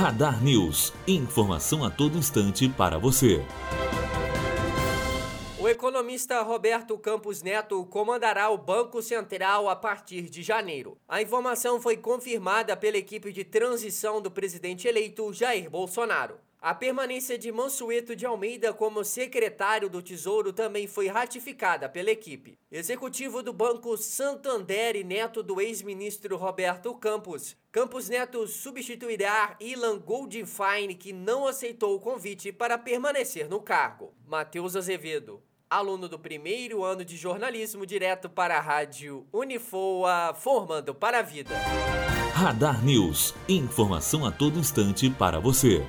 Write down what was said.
Radar News. Informação a todo instante para você. O economista Roberto Campos Neto comandará o Banco Central a partir de janeiro. A informação foi confirmada pela equipe de transição do presidente eleito Jair Bolsonaro. A permanência de Mansueto de Almeida como secretário do Tesouro também foi ratificada pela equipe. Executivo do Banco Santander e neto do ex-ministro Roberto Campos. Campos Neto substituirá Ilan Goldfein, que não aceitou o convite para permanecer no cargo. Matheus Azevedo, aluno do primeiro ano de jornalismo, direto para a rádio Unifoa, formando para a vida. Radar News. Informação a todo instante para você.